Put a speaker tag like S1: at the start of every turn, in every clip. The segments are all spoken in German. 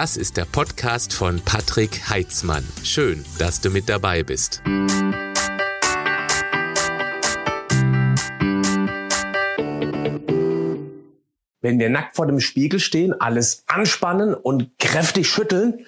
S1: Das ist der Podcast von Patrick Heitzmann. Schön, dass du mit dabei bist.
S2: Wenn wir nackt vor dem Spiegel stehen, alles anspannen und kräftig schütteln,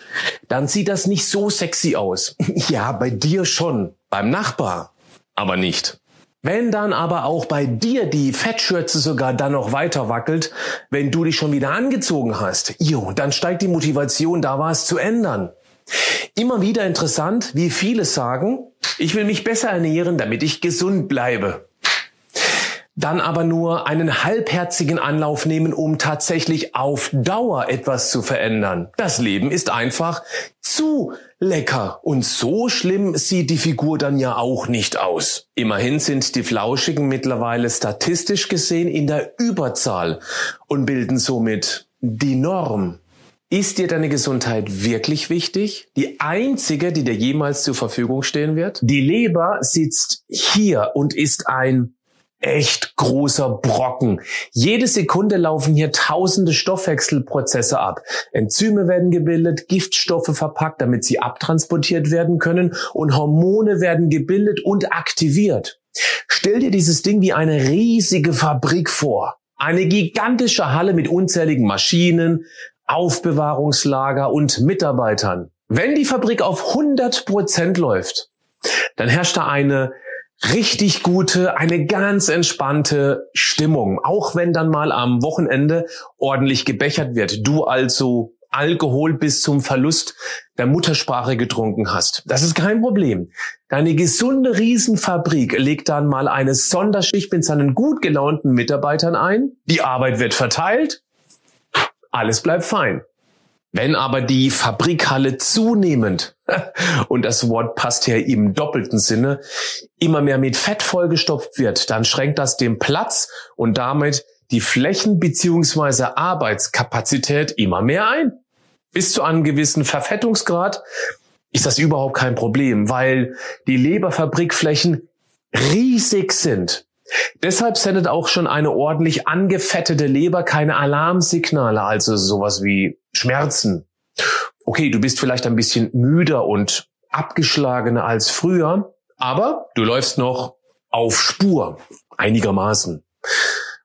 S2: dann sieht das nicht so sexy aus. ja, bei dir schon. Beim Nachbar. Aber nicht. Wenn dann aber auch bei dir die Fettschürze sogar dann noch weiter wackelt, wenn du dich schon wieder angezogen hast, jo, dann steigt die Motivation, da was zu ändern. Immer wieder interessant, wie viele sagen, ich will mich besser ernähren, damit ich gesund bleibe dann aber nur einen halbherzigen Anlauf nehmen, um tatsächlich auf Dauer etwas zu verändern. Das Leben ist einfach zu lecker. Und so schlimm sieht die Figur dann ja auch nicht aus. Immerhin sind die Flauschigen mittlerweile statistisch gesehen in der Überzahl und bilden somit die Norm. Ist dir deine Gesundheit wirklich wichtig? Die einzige, die dir jemals zur Verfügung stehen wird? Die Leber sitzt hier und ist ein echt großer Brocken. Jede Sekunde laufen hier tausende Stoffwechselprozesse ab. Enzyme werden gebildet, Giftstoffe verpackt, damit sie abtransportiert werden können und Hormone werden gebildet und aktiviert. Stell dir dieses Ding wie eine riesige Fabrik vor. Eine gigantische Halle mit unzähligen Maschinen, Aufbewahrungslager und Mitarbeitern. Wenn die Fabrik auf 100 Prozent läuft, dann herrscht da eine richtig gute, eine ganz entspannte Stimmung. Auch wenn dann mal am Wochenende ordentlich gebechert wird. Du also Alkohol bis zum Verlust der Muttersprache getrunken hast. Das ist kein Problem. Deine gesunde Riesenfabrik legt dann mal eine Sonderschicht mit seinen gut gelaunten Mitarbeitern ein. Die Arbeit wird verteilt. Alles bleibt fein. Wenn aber die Fabrikhalle zunehmend, und das Wort passt hier im doppelten Sinne, immer mehr mit Fett vollgestopft wird, dann schränkt das den Platz und damit die Flächen beziehungsweise Arbeitskapazität immer mehr ein. Bis zu einem gewissen Verfettungsgrad ist das überhaupt kein Problem, weil die Leberfabrikflächen riesig sind. Deshalb sendet auch schon eine ordentlich angefettete Leber keine Alarmsignale, also sowas wie Schmerzen. Okay, du bist vielleicht ein bisschen müder und abgeschlagener als früher, aber du läufst noch auf Spur, einigermaßen.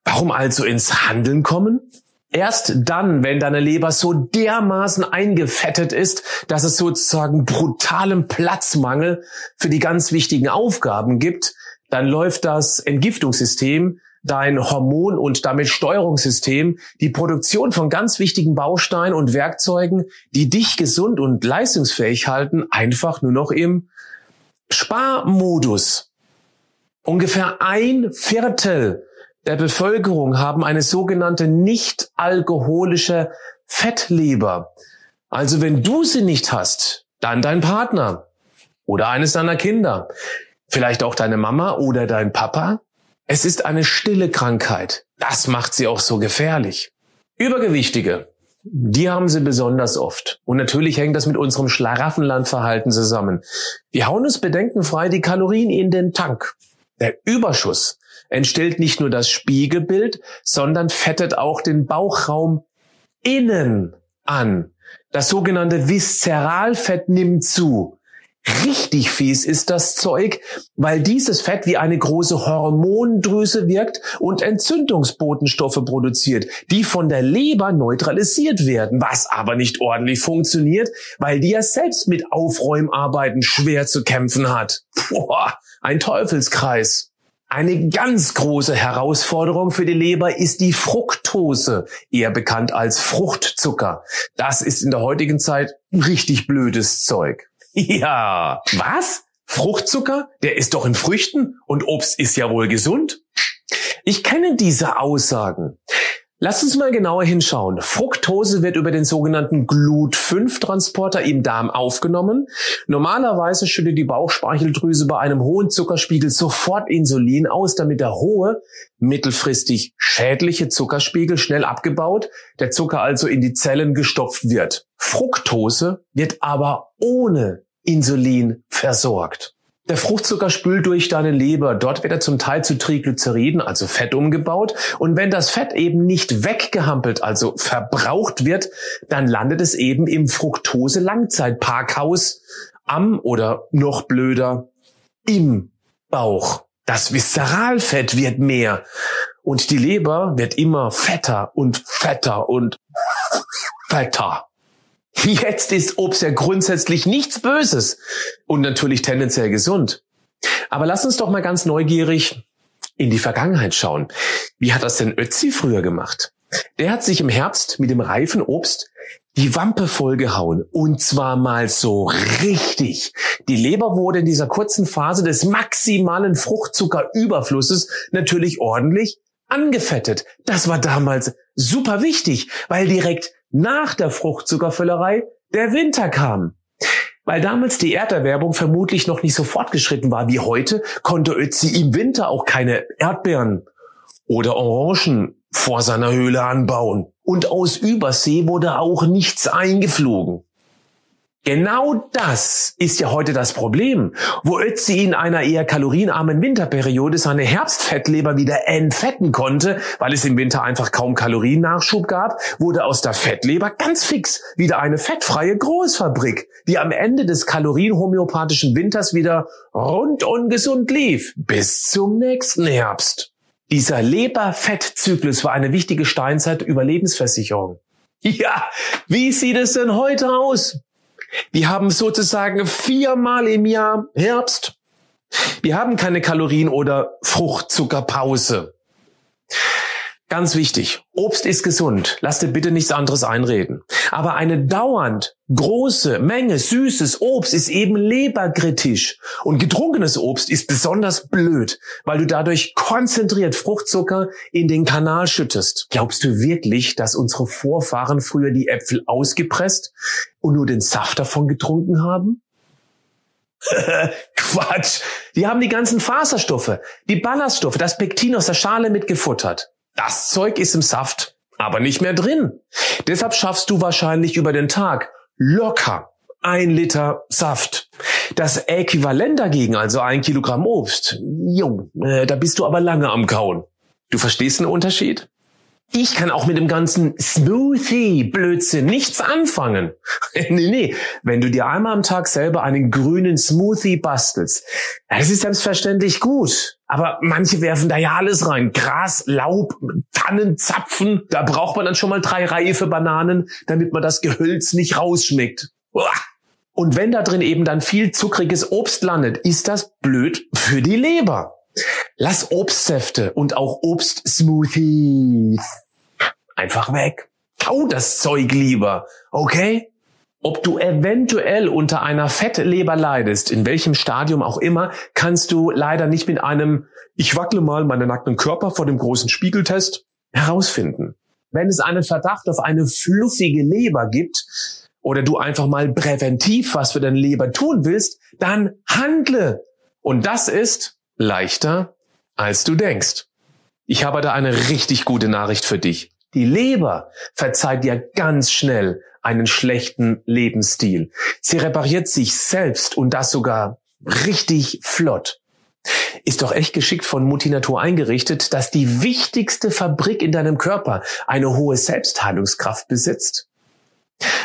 S2: Warum also ins Handeln kommen? Erst dann, wenn deine Leber so dermaßen eingefettet ist, dass es sozusagen brutalen Platzmangel für die ganz wichtigen Aufgaben gibt, dann läuft das Entgiftungssystem, dein Hormon- und damit Steuerungssystem, die Produktion von ganz wichtigen Bausteinen und Werkzeugen, die dich gesund und leistungsfähig halten, einfach nur noch im Sparmodus. Ungefähr ein Viertel der Bevölkerung haben eine sogenannte nicht alkoholische Fettleber. Also wenn du sie nicht hast, dann dein Partner oder eines deiner Kinder. Vielleicht auch deine Mama oder dein Papa? Es ist eine stille Krankheit. Das macht sie auch so gefährlich. Übergewichtige, die haben sie besonders oft. Und natürlich hängt das mit unserem Schlaraffenlandverhalten zusammen. Wir hauen uns bedenkenfrei die Kalorien in den Tank. Der Überschuss entstellt nicht nur das Spiegelbild, sondern fettet auch den Bauchraum innen an. Das sogenannte Viszeralfett nimmt zu. Richtig fies ist das Zeug, weil dieses Fett wie eine große Hormondrüse wirkt und Entzündungsbotenstoffe produziert, die von der Leber neutralisiert werden, was aber nicht ordentlich funktioniert, weil die ja selbst mit Aufräumarbeiten schwer zu kämpfen hat. Boah, ein Teufelskreis. Eine ganz große Herausforderung für die Leber ist die Fructose, eher bekannt als Fruchtzucker. Das ist in der heutigen Zeit richtig blödes Zeug. Ja, was? Fruchtzucker? Der ist doch in Früchten und Obst ist ja wohl gesund. Ich kenne diese Aussagen. Lass uns mal genauer hinschauen. Fructose wird über den sogenannten Glut-5-Transporter im Darm aufgenommen. Normalerweise schüttet die Bauchspeicheldrüse bei einem hohen Zuckerspiegel sofort Insulin aus, damit der hohe, mittelfristig schädliche Zuckerspiegel schnell abgebaut, der Zucker also in die Zellen gestopft wird. Fructose wird aber ohne Insulin versorgt. Der Fruchtzucker spült durch deine Leber. Dort wird er zum Teil zu Triglyceriden, also Fett umgebaut. Und wenn das Fett eben nicht weggehampelt, also verbraucht wird, dann landet es eben im Fructose-Langzeitparkhaus am oder noch blöder im Bauch. Das Viszeralfett wird mehr und die Leber wird immer fetter und fetter und fetter. Jetzt ist Obst ja grundsätzlich nichts Böses und natürlich tendenziell gesund. Aber lass uns doch mal ganz neugierig in die Vergangenheit schauen. Wie hat das denn Ötzi früher gemacht? Der hat sich im Herbst mit dem reifen Obst die Wampe vollgehauen. Und zwar mal so richtig. Die Leber wurde in dieser kurzen Phase des maximalen Fruchtzuckerüberflusses natürlich ordentlich angefettet. Das war damals super wichtig, weil direkt nach der Fruchtzuckerfüllerei der Winter kam. Weil damals die Erderwerbung vermutlich noch nicht so fortgeschritten war wie heute, konnte Ötzi im Winter auch keine Erdbeeren oder Orangen vor seiner Höhle anbauen. Und aus Übersee wurde auch nichts eingeflogen. Genau das ist ja heute das Problem. Wo Ötzi in einer eher kalorienarmen Winterperiode seine Herbstfettleber wieder entfetten konnte, weil es im Winter einfach kaum Kaloriennachschub gab, wurde aus der Fettleber ganz fix wieder eine fettfreie Großfabrik, die am Ende des kalorienhomöopathischen Winters wieder rund und gesund lief. Bis zum nächsten Herbst. Dieser Leberfettzyklus war eine wichtige Steinzeit-Überlebensversicherung. Ja, wie sieht es denn heute aus? Wir haben sozusagen viermal im Jahr Herbst. Wir haben keine Kalorien- oder Fruchtzuckerpause. Ganz wichtig, Obst ist gesund. Lass dir bitte nichts anderes einreden. Aber eine dauernd große Menge süßes Obst ist eben leberkritisch. Und getrunkenes Obst ist besonders blöd, weil du dadurch konzentriert Fruchtzucker in den Kanal schüttest. Glaubst du wirklich, dass unsere Vorfahren früher die Äpfel ausgepresst und nur den Saft davon getrunken haben? Quatsch. Die haben die ganzen Faserstoffe, die Ballaststoffe, das Pektin aus der Schale mitgefuttert. Das Zeug ist im Saft, aber nicht mehr drin. Deshalb schaffst du wahrscheinlich über den Tag locker ein Liter Saft. Das Äquivalent dagegen, also ein Kilogramm Obst, jo, äh, da bist du aber lange am Kauen. Du verstehst den Unterschied? Ich kann auch mit dem ganzen Smoothie-Blödsinn nichts anfangen. nee, nee. Wenn du dir einmal am Tag selber einen grünen Smoothie bastelst, das ist selbstverständlich gut. Aber manche werfen da ja alles rein. Gras, Laub, Tannen, Zapfen. Da braucht man dann schon mal drei reife Bananen, damit man das Gehölz nicht rausschmeckt. Und wenn da drin eben dann viel zuckriges Obst landet, ist das blöd für die Leber. Lass Obstsäfte und auch Obstsmoothies einfach weg. Kau das Zeug lieber, okay? Ob du eventuell unter einer Fettleber leidest, in welchem Stadium auch immer, kannst du leider nicht mit einem Ich wackle mal meinen nackten Körper vor dem großen Spiegeltest herausfinden. Wenn es einen Verdacht auf eine fluffige Leber gibt oder du einfach mal präventiv was für deine Leber tun willst, dann handle. Und das ist leichter, als du denkst. Ich habe da eine richtig gute Nachricht für dich. Die Leber verzeiht dir ganz schnell einen schlechten Lebensstil. Sie repariert sich selbst und das sogar richtig flott. Ist doch echt geschickt von Mutinatur eingerichtet, dass die wichtigste Fabrik in deinem Körper eine hohe Selbstheilungskraft besitzt.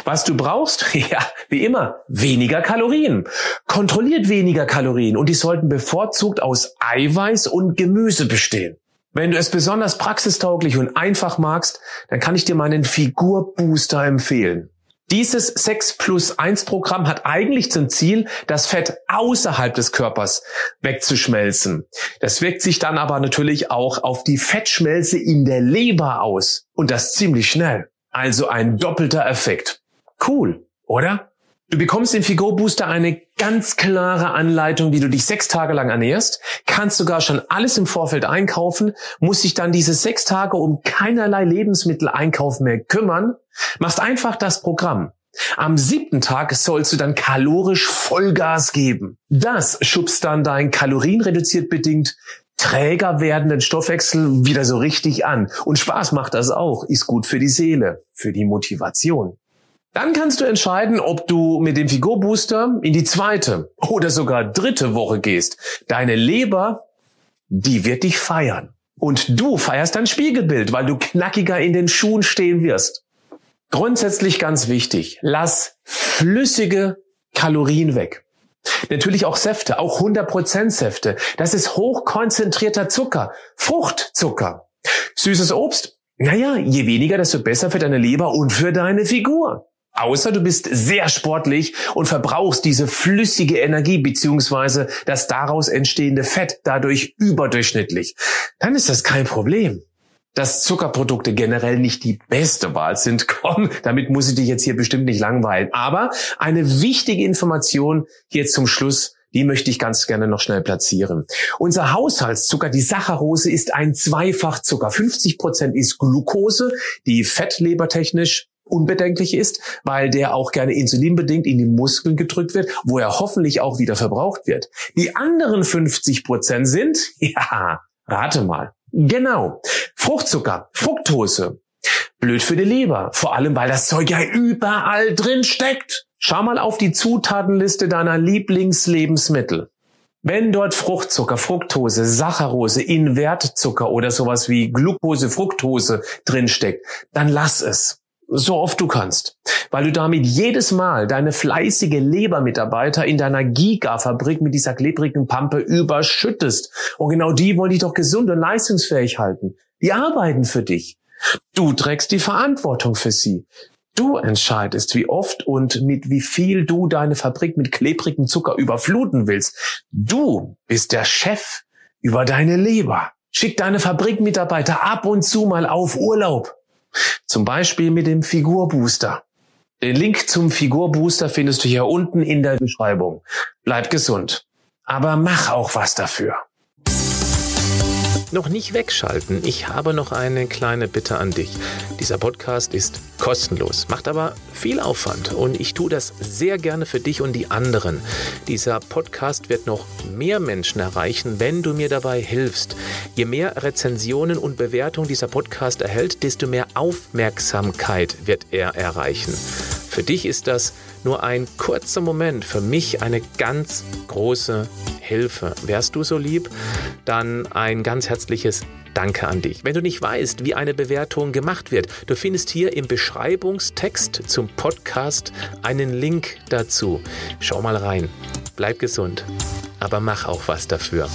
S2: Was du brauchst? Ja, wie immer, weniger Kalorien. Kontrolliert weniger Kalorien und die sollten bevorzugt aus Eiweiß und Gemüse bestehen. Wenn du es besonders praxistauglich und einfach magst, dann kann ich dir meinen Figurbooster empfehlen. Dieses 6 plus 1 Programm hat eigentlich zum Ziel, das Fett außerhalb des Körpers wegzuschmelzen. Das wirkt sich dann aber natürlich auch auf die Fettschmelze in der Leber aus. Und das ziemlich schnell. Also ein doppelter Effekt. Cool, oder? Du bekommst im Figur Booster eine ganz klare Anleitung, wie du dich sechs Tage lang ernährst, kannst sogar schon alles im Vorfeld einkaufen, musst dich dann diese sechs Tage um keinerlei Lebensmitteleinkauf mehr kümmern, machst einfach das Programm. Am siebten Tag sollst du dann kalorisch Vollgas geben. Das schubst dann dein kalorienreduziert bedingt träger werdenden Stoffwechsel wieder so richtig an. Und Spaß macht das auch, ist gut für die Seele, für die Motivation. Dann kannst du entscheiden, ob du mit dem Figurbooster in die zweite oder sogar dritte Woche gehst. Deine Leber, die wird dich feiern. Und du feierst dein Spiegelbild, weil du knackiger in den Schuhen stehen wirst. Grundsätzlich ganz wichtig, lass flüssige Kalorien weg. Natürlich auch Säfte, auch 100% Säfte. Das ist hochkonzentrierter Zucker, Fruchtzucker. Süßes Obst, naja, je weniger, desto besser für deine Leber und für deine Figur. Außer du bist sehr sportlich und verbrauchst diese flüssige Energie beziehungsweise das daraus entstehende Fett dadurch überdurchschnittlich. Dann ist das kein Problem. Dass Zuckerprodukte generell nicht die beste Wahl sind, komm, damit muss ich dich jetzt hier bestimmt nicht langweilen. Aber eine wichtige Information hier zum Schluss, die möchte ich ganz gerne noch schnell platzieren. Unser Haushaltszucker, die Saccharose, ist ein Zweifachzucker. 50 Prozent ist Glucose, die fettlebertechnisch unbedenklich ist, weil der auch gerne insulinbedingt in die Muskeln gedrückt wird, wo er hoffentlich auch wieder verbraucht wird. Die anderen 50 Prozent sind, ja, rate mal. Genau. Fruchtzucker, Fructose. Blöd für die Leber. Vor allem, weil das Zeug ja überall drin steckt. Schau mal auf die Zutatenliste deiner Lieblingslebensmittel. Wenn dort Fruchtzucker, Fructose, Saccharose, Invertzucker oder sowas wie Glucose, Fructose drinsteckt, dann lass es so oft du kannst, weil du damit jedes Mal deine fleißige Lebermitarbeiter in deiner Gigafabrik mit dieser klebrigen Pampe überschüttest. Und genau die wollen dich doch gesund und leistungsfähig halten. Die arbeiten für dich. Du trägst die Verantwortung für sie. Du entscheidest, wie oft und mit wie viel du deine Fabrik mit klebrigem Zucker überfluten willst. Du bist der Chef über deine Leber. Schick deine Fabrikmitarbeiter ab und zu mal auf Urlaub. Zum Beispiel mit dem Figurbooster. Den Link zum Figurbooster findest du hier unten in der Beschreibung. Bleib gesund. Aber mach auch was dafür.
S1: Noch nicht wegschalten. Ich habe noch eine kleine Bitte an dich. Dieser Podcast ist kostenlos, macht aber viel Aufwand und ich tue das sehr gerne für dich und die anderen. Dieser Podcast wird noch mehr Menschen erreichen, wenn du mir dabei hilfst. Je mehr Rezensionen und Bewertungen dieser Podcast erhält, desto mehr Aufmerksamkeit wird er erreichen. Für dich ist das nur ein kurzer Moment, für mich eine ganz große Hilfe. Wärst du so lieb, dann ein ganz herzliches Danke an dich. Wenn du nicht weißt, wie eine Bewertung gemacht wird, du findest hier im Beschreibungstext zum Podcast einen Link dazu. Schau mal rein. Bleib gesund, aber mach auch was dafür.